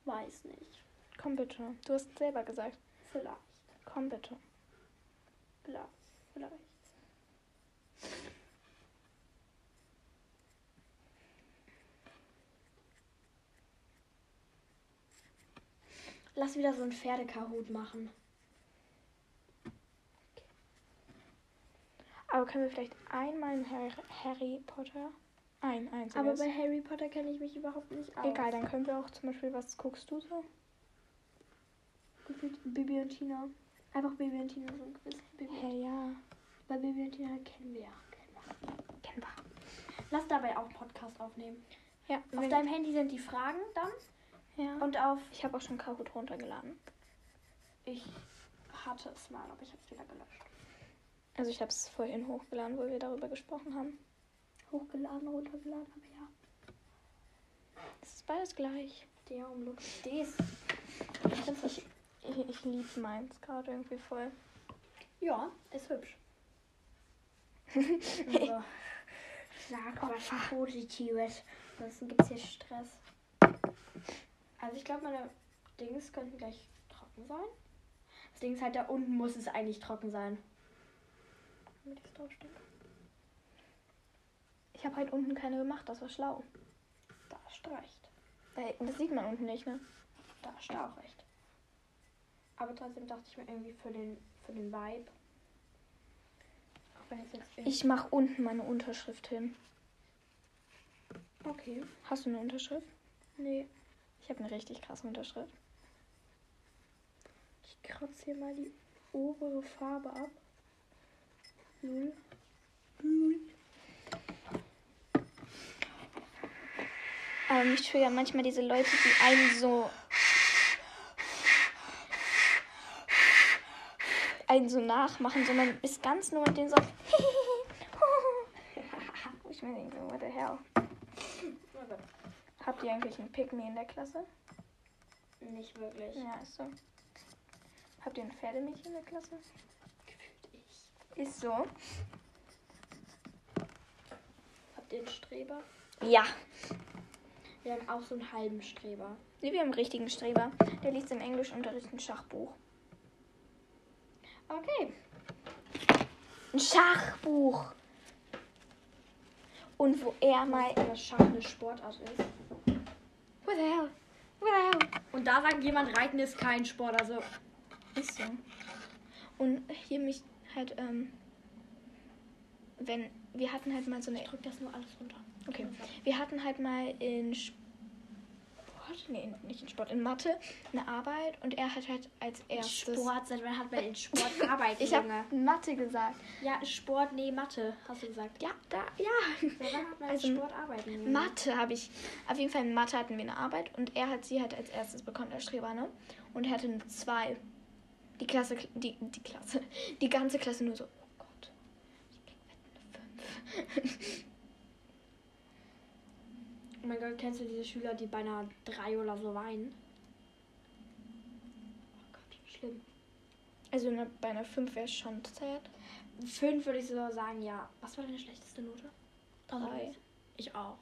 Speaker 1: Weiß nicht.
Speaker 2: Komm bitte. Du hast selber gesagt.
Speaker 1: Vielleicht.
Speaker 2: Komm bitte.
Speaker 1: Vielleicht. Vielleicht. Lass wieder so einen Pferdekahut machen.
Speaker 2: Aber können wir vielleicht einmal in Harry, Harry Potter? Ein einziges.
Speaker 1: Aber bei Harry Potter kenne ich mich überhaupt nicht aus.
Speaker 2: Egal, dann können wir auch zum Beispiel, was guckst du so?
Speaker 1: Gefühlt Bibi und Tina. Einfach Bibi und Tina so ein Quiz. Bibi.
Speaker 2: Hä, ja.
Speaker 1: Bei Bibi und Tina kennen wir ja. Kennen wir.
Speaker 2: Kennen wir.
Speaker 1: Lass dabei auch Podcast aufnehmen.
Speaker 2: Ja,
Speaker 1: Auf deinem Handy sind die Fragen dann.
Speaker 2: ja.
Speaker 1: Und auf.
Speaker 2: ich habe auch schon Kahoot runtergeladen.
Speaker 1: Ich hatte es mal, aber ich habe es wieder gelöscht.
Speaker 2: Also ich habe es vorhin hochgeladen, wo wir darüber gesprochen haben.
Speaker 1: Hochgeladen, runtergeladen, aber ja.
Speaker 2: Es ist beides gleich.
Speaker 1: Der Umlook. Des.
Speaker 2: Ich, ich, ich, ich liebe meins gerade irgendwie voll.
Speaker 1: Ja, ist hübsch. also, sag was Positives. Ansonsten gibt es hier Stress. Also ich glaube, meine Dings könnten gleich trocken sein. Das Ding ist halt, da unten muss es eigentlich trocken sein. Damit es draufsteht.
Speaker 2: Ich habe halt unten keine gemacht, das war schlau.
Speaker 1: Da recht.
Speaker 2: Weil das sieht man unten nicht, ne?
Speaker 1: Da du auch recht. Aber trotzdem dachte ich mir irgendwie für den, für den Vibe. Auch wenn es jetzt irgendwie-
Speaker 2: Ich mache unten meine Unterschrift hin.
Speaker 1: Okay.
Speaker 2: Hast du eine Unterschrift?
Speaker 1: Nee.
Speaker 2: Ich habe eine richtig krasse Unterschrift.
Speaker 1: Ich kratze hier mal die obere Farbe ab. Null.
Speaker 2: Aber mich triggern manchmal diese Leute, die einen so. Einen so nachmachen, so man ist ganz nur mit denen so. Ich mir denke, what the hell? Habt ihr eigentlich einen Me in der Klasse?
Speaker 1: Nicht wirklich.
Speaker 2: Ja, ist so. Habt ihr ein Pferdemädchen in der Klasse?
Speaker 1: Gefühlt ich.
Speaker 2: Ist so.
Speaker 1: Habt ihr einen Streber?
Speaker 2: Ja.
Speaker 1: Wir haben auch so einen halben Streber.
Speaker 2: Nee, wir haben einen richtigen Streber. Der liest im Englischunterricht ein Schachbuch.
Speaker 1: Okay.
Speaker 2: Ein Schachbuch! Und wo er mal.
Speaker 1: Weil das Schach eine Sportart ist.
Speaker 2: What the hell? What the hell?
Speaker 1: Und da sagt jemand, Reiten ist kein Sport. Also
Speaker 2: Ist so. Und hier mich halt, ähm, wenn, wir hatten halt mal so eine,
Speaker 1: Ich drück das nur alles runter.
Speaker 2: okay, wir hatten halt mal in Sport, nee, nicht in Sport, in Mathe eine Arbeit und er hat halt als erstes,
Speaker 1: Sport, seit wann hat man in Sport arbeiten,
Speaker 2: ich habe Mathe gesagt.
Speaker 1: Ja, Sport, nee, Mathe, hast du gesagt.
Speaker 2: Ja, da, ja.
Speaker 1: Seit wann hat man
Speaker 2: Also,
Speaker 1: in Sport arbeiten, Junge?
Speaker 2: Mathe habe ich, auf jeden Fall in Mathe hatten wir eine Arbeit und er hat sie halt als erstes bekommen, der Streber, ne? Und er hatte eine 2. Die Klasse, die, die Klasse, die ganze Klasse nur so, oh Gott, ich krieg eine 5.
Speaker 1: Oh mein Gott, kennst du diese Schüler, die bei einer 3 oder so weinen? Oh Gott, schlimm.
Speaker 2: Also eine, bei einer 5 wäre es schon sad.
Speaker 1: 5 würde ich so sagen, ja. Was war deine schlechteste Note?
Speaker 2: Drei.
Speaker 1: Ich auch.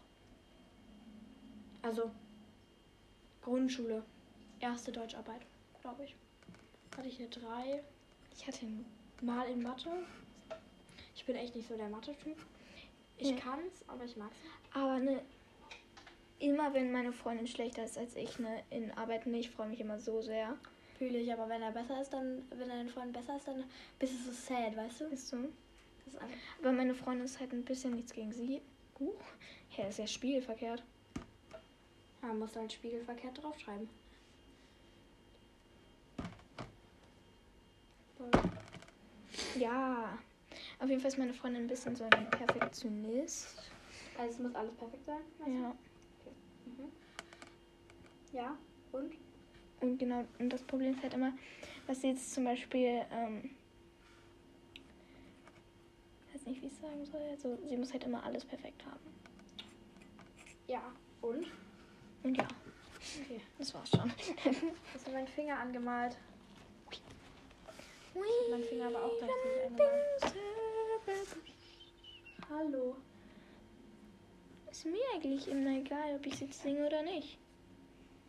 Speaker 1: Also, Grundschule. Erste Deutscharbeit, glaube ich. Hatte ich eine 3.
Speaker 2: Ich hatte
Speaker 1: Mal in Mathe. Ich bin echt nicht so der Mathe-Typ. Ich
Speaker 2: Ja.
Speaker 1: kann's, aber ich mag's.
Speaker 2: Aber eine, immer wenn meine Freundin schlechter ist als ich, ne, in Arbeiten, ich freue mich immer so sehr.
Speaker 1: Fühle ich, aber wenn er besser ist, dann, wenn dein Freund besser ist, dann bist du so sad, weißt du?
Speaker 2: Ist so.
Speaker 1: Das ist.
Speaker 2: Aber meine Freundin ist halt ein bisschen nichts gegen sie. Uh, ja, ist ja spiegelverkehrt.
Speaker 1: Ja, man muss halt spiegelverkehrt draufschreiben.
Speaker 2: Ja. Auf jeden Fall ist meine Freundin ein bisschen so ein Perfektionist.
Speaker 1: Also es muss alles perfekt sein. weißt du?
Speaker 2: Ja.
Speaker 1: Mhm. Ja, und?
Speaker 2: Und genau, und das Problem ist halt immer, dass sie jetzt zum Beispiel, ähm, weiß nicht, wie ich es sagen soll. Also, sie muss halt immer alles perfekt haben.
Speaker 1: Ja, und?
Speaker 2: Und ja,
Speaker 1: Okay.
Speaker 2: das war's schon.
Speaker 1: Hast du meinen Finger angemalt? Mein Finger aber auch gleichzeitig angemalt. Hallo.
Speaker 2: Ist mir eigentlich immer egal, ob ich jetzt singe oder nicht.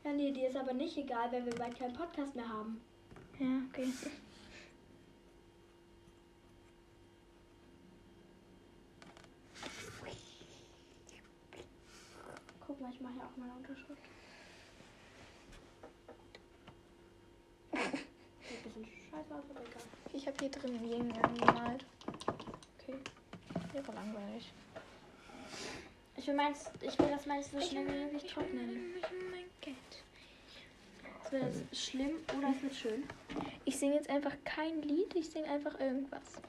Speaker 1: Ja, nee, dir ist aber nicht egal, wenn wir bald keinen Podcast mehr haben.
Speaker 2: Ja, okay.
Speaker 1: Guck mal, ich mache ja auch meine Unterschrift. Sieht ein bisschen scheiße aus, aber egal.
Speaker 2: Ich habe hier drin Yin angemalt.
Speaker 1: Okay.
Speaker 2: War langweilig.
Speaker 1: Ich will, meins, ich will das meins so schnell wie möglich trocknen. Es wird jetzt schlimm oder es wird schön.
Speaker 2: Ich singe jetzt einfach kein Lied, ich singe einfach irgendwas.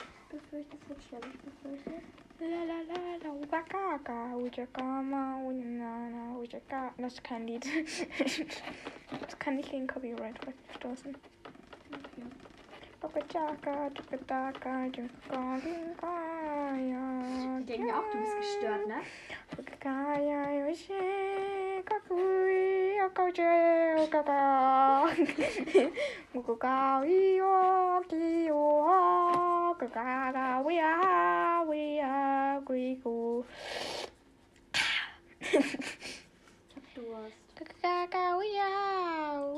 Speaker 1: Ich befürchte, es wird schlimm. Ich befürchte.
Speaker 2: Das ist kein Lied. das kann nicht gegen Copyright verstoßen.
Speaker 1: Okay.
Speaker 2: Okachaka, tukataka, jukakaya.
Speaker 1: Ich denke mir auch, du bist gestört, ne?
Speaker 2: Wia wia guigu.
Speaker 1: Ich hab Durst.
Speaker 2: Kakaka wia.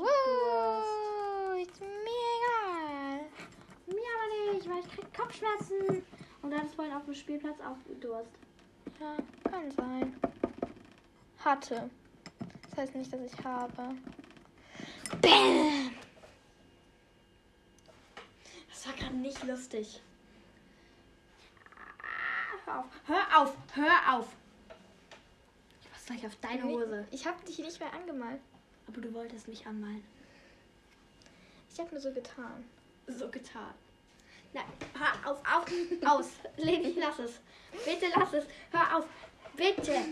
Speaker 2: Wow, ist mir egal.
Speaker 1: Mir aber nicht, weil ich krieg Kopfschmerzen. Und dann ist vorhin auf dem Spielplatz auch Durst.
Speaker 2: Ja, kann sein. Hatte. Das heißt nicht, dass ich habe. Bäm!
Speaker 1: Das war gerade nicht lustig. Hör auf, hör auf, hör auf. Ich passe gleich auf deine Hose.
Speaker 2: Ich habe dich nicht mehr angemalt.
Speaker 1: Aber du wolltest mich anmalen.
Speaker 2: Ich habe nur so getan.
Speaker 1: So getan. Nein, hör auf, auf, aus. Leni, lass es. Bitte lass es. Hör auf. Bitte.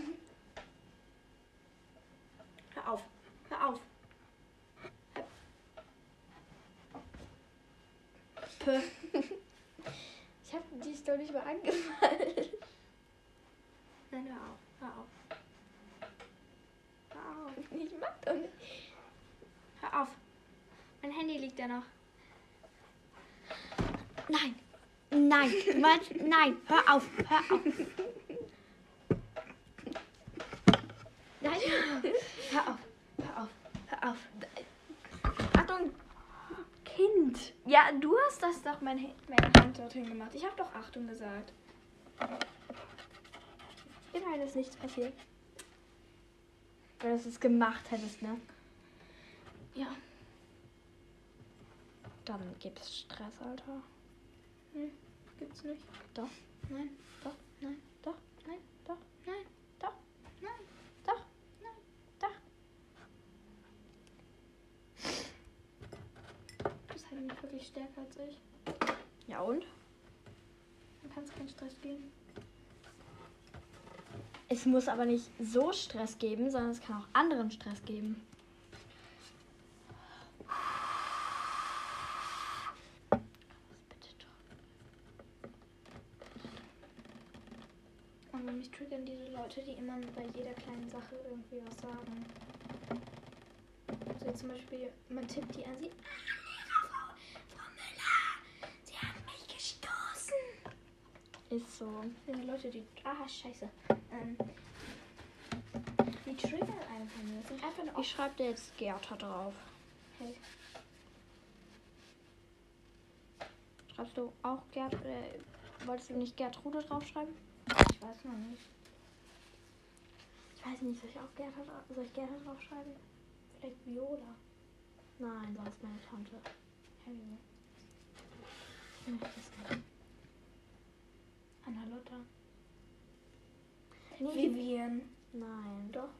Speaker 1: Hör auf. Hör auf.
Speaker 2: Ich habe dich doch nicht mal angemalt.
Speaker 1: Nein, hör auf. Hör auf. Hör auf.
Speaker 2: Ich mag doch nicht.
Speaker 1: Hör auf. Mein Handy liegt da noch. Nein. Nein. Du meinst, nein. Hör auf. Hör auf. Nein. Hör auf. Hör auf. Hör auf.
Speaker 2: Achtung!
Speaker 1: Kind.
Speaker 2: Ja, du hast das doch mein, meine Hand dorthin gemacht. Ich habe doch Achtung gesagt.
Speaker 1: Immerhin ist nichts passiert. Weil du es gemacht hättest, ne?
Speaker 2: Ja.
Speaker 1: Dann gibt's Stress, Alter.
Speaker 2: Gibt's nicht.
Speaker 1: Doch.
Speaker 2: Nein.
Speaker 1: Doch.
Speaker 2: Nein.
Speaker 1: Doch.
Speaker 2: Nein.
Speaker 1: Doch.
Speaker 2: Nein.
Speaker 1: Doch.
Speaker 2: Nein.
Speaker 1: Doch.
Speaker 2: Nein.
Speaker 1: Doch.
Speaker 2: Du bist halt nicht wirklich stärker als ich.
Speaker 1: Ja und?
Speaker 2: Dann kann es keinen Stress geben.
Speaker 1: Es muss aber nicht so Stress geben, sondern es kann auch anderen Stress geben. Bitte doch.
Speaker 2: Aber mich triggern diese Leute, die immer bei jeder kleinen Sache irgendwie was sagen. So jetzt zum Beispiel, man tippt die an, sie. Ah, Frau, Frau Müller, Sie haben mich gestoßen.
Speaker 1: Ist so.
Speaker 2: Sind Leute, die. Ah, scheiße. Ähm, die triggern einfach nur. Das sind einfach nur
Speaker 1: Ich schreibe dir jetzt Gerda drauf.
Speaker 2: Hey.
Speaker 1: Schreibst du auch Gerd, äh, wolltest du nicht Gertrude draufschreiben?
Speaker 2: Ich weiß noch nicht.
Speaker 1: Ich weiß nicht, soll ich auch Gerda, soll ich Gerda draufschreiben?
Speaker 2: Vielleicht Viola.
Speaker 1: Nein, sonst meine Tante.
Speaker 2: Hey.
Speaker 1: Ich möchte es nicht.
Speaker 2: Anna Lotta.
Speaker 1: Nee,
Speaker 2: Vivian.
Speaker 1: Nein.
Speaker 2: Doch.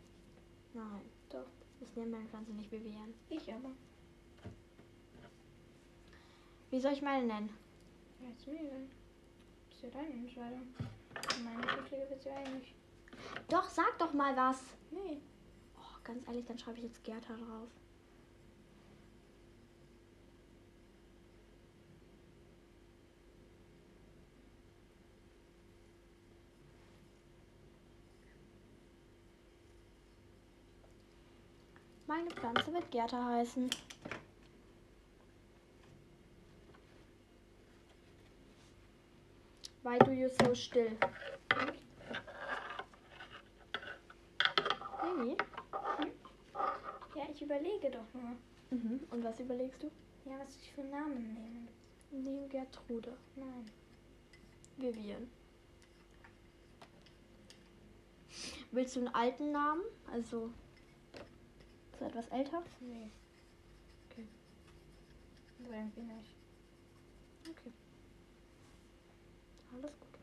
Speaker 1: Nein.
Speaker 2: Doch.
Speaker 1: Ich nenne meine Pflanze nicht Vivian.
Speaker 2: Ich aber.
Speaker 1: Wie soll ich meine nennen?
Speaker 2: Ja, ist mir egal. Das ist ja deine Entscheidung. Meine Vorschläge wird ja eigentlich.
Speaker 1: Doch, sag doch mal was.
Speaker 2: Nee.
Speaker 1: Oh, ganz ehrlich, dann schreibe ich jetzt Gerda drauf. Meine Pflanze wird Gerda heißen. Why do you so still? Baby?
Speaker 2: Ja, ich überlege doch nur.
Speaker 1: Mhm. Und was überlegst du?
Speaker 2: Ja, was ich für Namen nehme.
Speaker 1: Nehmen Gertrude.
Speaker 2: Nein.
Speaker 1: Vivian. Willst du einen alten Namen? Also so etwas älter?
Speaker 2: Nee.
Speaker 1: Okay.
Speaker 2: So irgendwie nicht.
Speaker 1: Okay. Alles gut.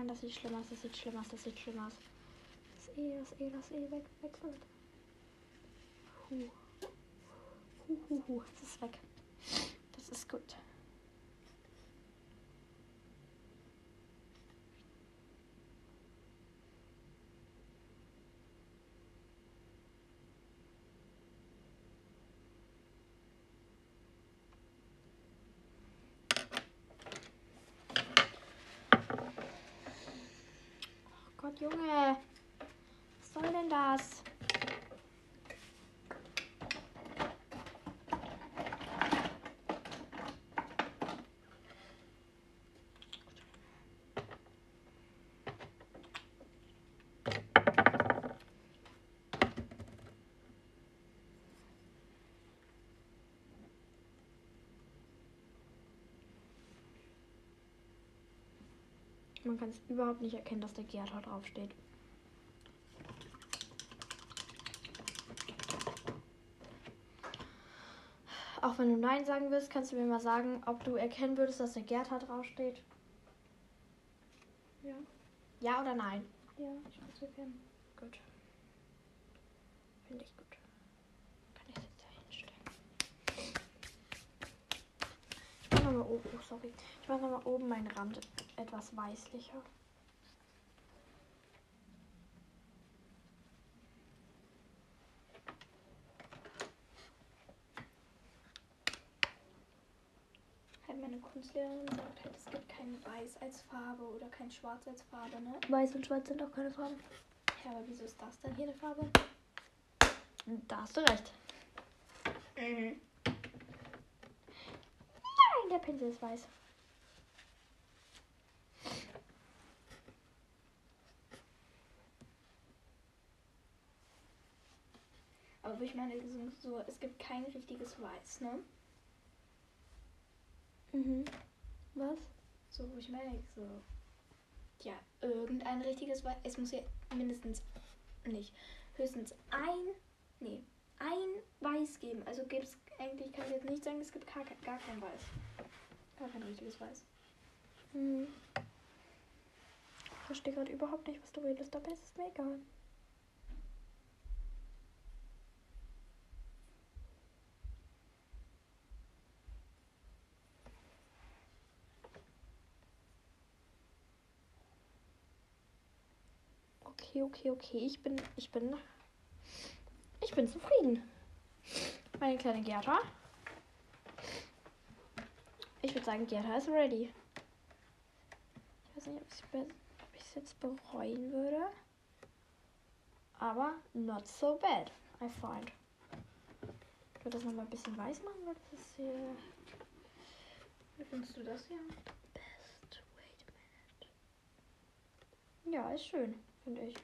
Speaker 1: Nein, das sieht schlimmer aus, das sieht schlimmer aus, das sieht schlimmer aus. Das E, das E, das E, weg, weg damit. Huh. Huh, huh, huh, es ist weg. Das ist gut. Gott, Junge. Was soll denn das? Man kann es überhaupt nicht erkennen, dass der Gerda draufsteht. Auch wenn du Nein sagen willst, kannst du mir mal sagen, ob du erkennen würdest, dass der Gerda draufsteht.
Speaker 2: Ja.
Speaker 1: Ja oder nein?
Speaker 2: Ja, ich muss erkennen.
Speaker 1: Gut. Finde ich gut. Kann ich jetzt da hinstellen. Ich mache nochmal oben, oh, sorry. Ich mache nochmal oben meinen Rand etwas weißlicher.
Speaker 2: Halt meine Kunstlehrerin sagt halt, es gibt kein Weiß als Farbe oder kein Schwarz als Farbe, ne?
Speaker 1: Weiß und Schwarz sind auch keine Farben.
Speaker 2: Ja, aber wieso ist das dann hier eine Farbe?
Speaker 1: Da hast du recht.
Speaker 2: Mhm.
Speaker 1: Nein, der Pinsel ist weiß.
Speaker 2: Aber ich meine, so, es gibt kein richtiges Weiß, ne?
Speaker 4: Mhm. Was?
Speaker 2: So, ich merke, so. Ja, irgendein richtiges Weiß. Es muss ja mindestens nicht. Höchstens ein. Nee, ein Weiß geben. Also gibt es eigentlich, kann ich jetzt nicht sagen, es gibt gar, kein- gar kein Weiß. Gar kein richtiges Weiß.
Speaker 4: Hm. Ich verstehe gerade überhaupt nicht, was du redest, aber es ist mir egal. Okay, okay, okay. Ich bin, ich bin, ich bin zufrieden. Meine kleine Gerda. Ich würde sagen, Gerda ist ready. Ich weiß nicht, ob ich es jetzt bereuen würde. Aber not so bad, I find. Ich würde das nochmal ein bisschen weiß machen, weil das ist hier
Speaker 2: Wie findest du das hier?
Speaker 4: best. Wait a minute. Ja, ist schön, finde ich.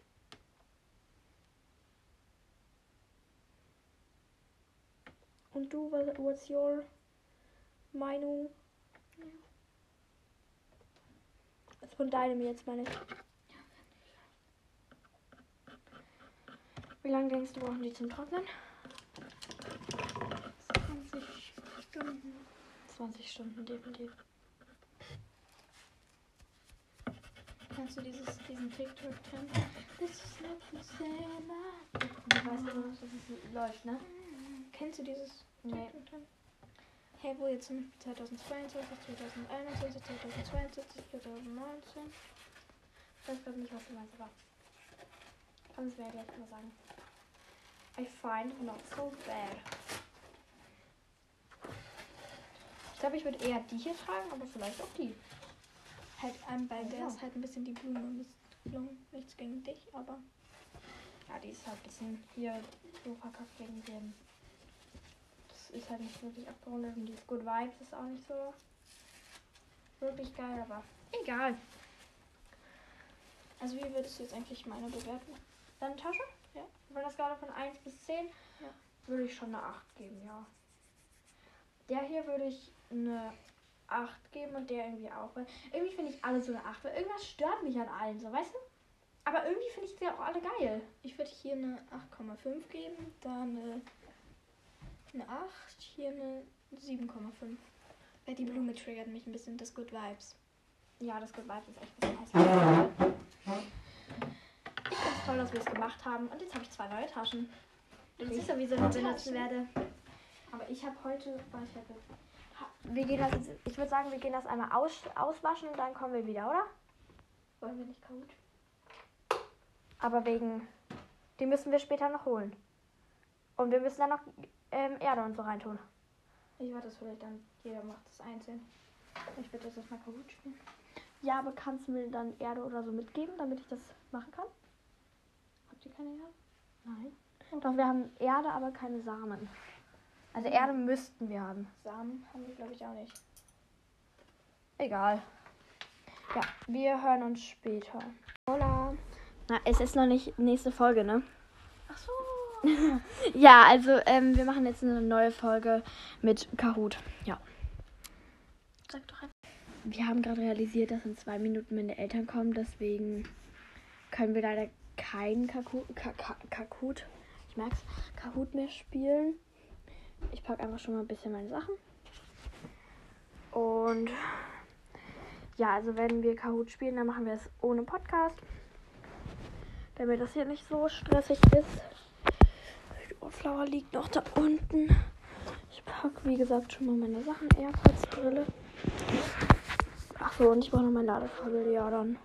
Speaker 4: Und du, was- what's your Meinung? Also von deinem jetzt, meine ich. Wie lange denkst du, brauchen die zum Trocknen?
Speaker 2: 20 Stunden.
Speaker 4: 20 Stunden definitiv.
Speaker 2: Kannst du dieses, diesen TikTok-Trend? This is not the same.
Speaker 1: Ich weiß nicht, dass es läuft, ne?
Speaker 2: Kennst du dieses
Speaker 1: Nee.
Speaker 2: TikTok-Trend? Hey, wo jetzt zum Beispiel 2022, 2021, 2022, 2019?
Speaker 1: Ich weiß gerade nicht, was du meinst, aber kannst du mir gleich mal sagen. I find not so bad. Ich glaube, ich würde eher die hier tragen, aber vielleicht auch die.
Speaker 2: Halt, ähm, bei der
Speaker 1: Ja.
Speaker 2: ist halt ein bisschen die Blume misslungen. Nichts gegen dich, aber
Speaker 1: Ja, die ist halt ein bisschen hier so verkackt wegen dem. Das ist halt nicht wirklich abgerundet und dieses Good Vibes ist auch nicht so wirklich geil, aber egal.
Speaker 2: also wie würdest du jetzt eigentlich meine bewerten?
Speaker 1: Deine Tasche?
Speaker 2: Ja.
Speaker 1: Von der Skala von 1 bis 10
Speaker 2: Ja.
Speaker 1: würde ich schon eine 8 geben, ja. Der hier würde ich eine 8 geben und der irgendwie auch. Weil irgendwie finde ich alle so eine 8, weil irgendwas stört mich an allen, so weißt du? Aber irgendwie finde ich die auch alle geil.
Speaker 2: Ich würde hier eine 8,5 geben, dann eine, eine 8, hier eine 7,5. Weil die Blume triggert mich ein bisschen, das Good Vibes.
Speaker 1: Ja, das Good Vibes ist echt ein bisschen hässlich. Ich finde es toll, dass wir es gemacht haben. Und jetzt habe ich zwei neue Taschen. Du siehst ja, wie so eine benutzen werde. Aber ich habe heute, was ich hatte, ha- wir gehen das jetzt, ich würde sagen, wir gehen das einmal aus, auswaschen und dann kommen wir wieder, oder?
Speaker 2: Wollen wir nicht Kahoot?
Speaker 1: Aber wegen, die müssen wir später noch holen. Und wir müssen dann noch ähm, Erde und so reintun.
Speaker 2: Ich warte, das vielleicht dann jeder macht das einzeln. Ich würde das erstmal Kahoot spielen.
Speaker 1: Ja, aber kannst du mir dann Erde oder so mitgeben, damit ich das machen kann?
Speaker 2: Habt ihr keine Erde?
Speaker 1: Nein. Doch, wir haben Erde, aber keine Samen. Also Erde müssten wir haben.
Speaker 2: Samen haben wir, glaube ich, auch nicht.
Speaker 1: Egal. Ja, wir hören uns später. Hola. Na, es ist noch nicht nächste Folge, ne?
Speaker 2: Ach so.
Speaker 1: Ja, also ähm, wir machen jetzt eine neue Folge mit Kahoot. Ja.
Speaker 2: Sag doch einfach.
Speaker 1: Wir haben gerade realisiert, dass in zwei Minuten meine Eltern kommen, deswegen können wir leider keinen Kahoot, Ka Ka Kahoot, ich merk's, Kahoot mehr spielen. Ich packe einfach schon mal ein bisschen meine Sachen. Und ja, also wenn wir Kahoot spielen, dann machen wir es ohne Podcast. Damit das hier nicht so stressig ist. Die Ohrflower liegt noch da unten. Ich packe, wie gesagt, schon mal meine Sachen. AirPods, Brille. Ach so, und ich brauche noch mein Ladekabel. Ja, dann.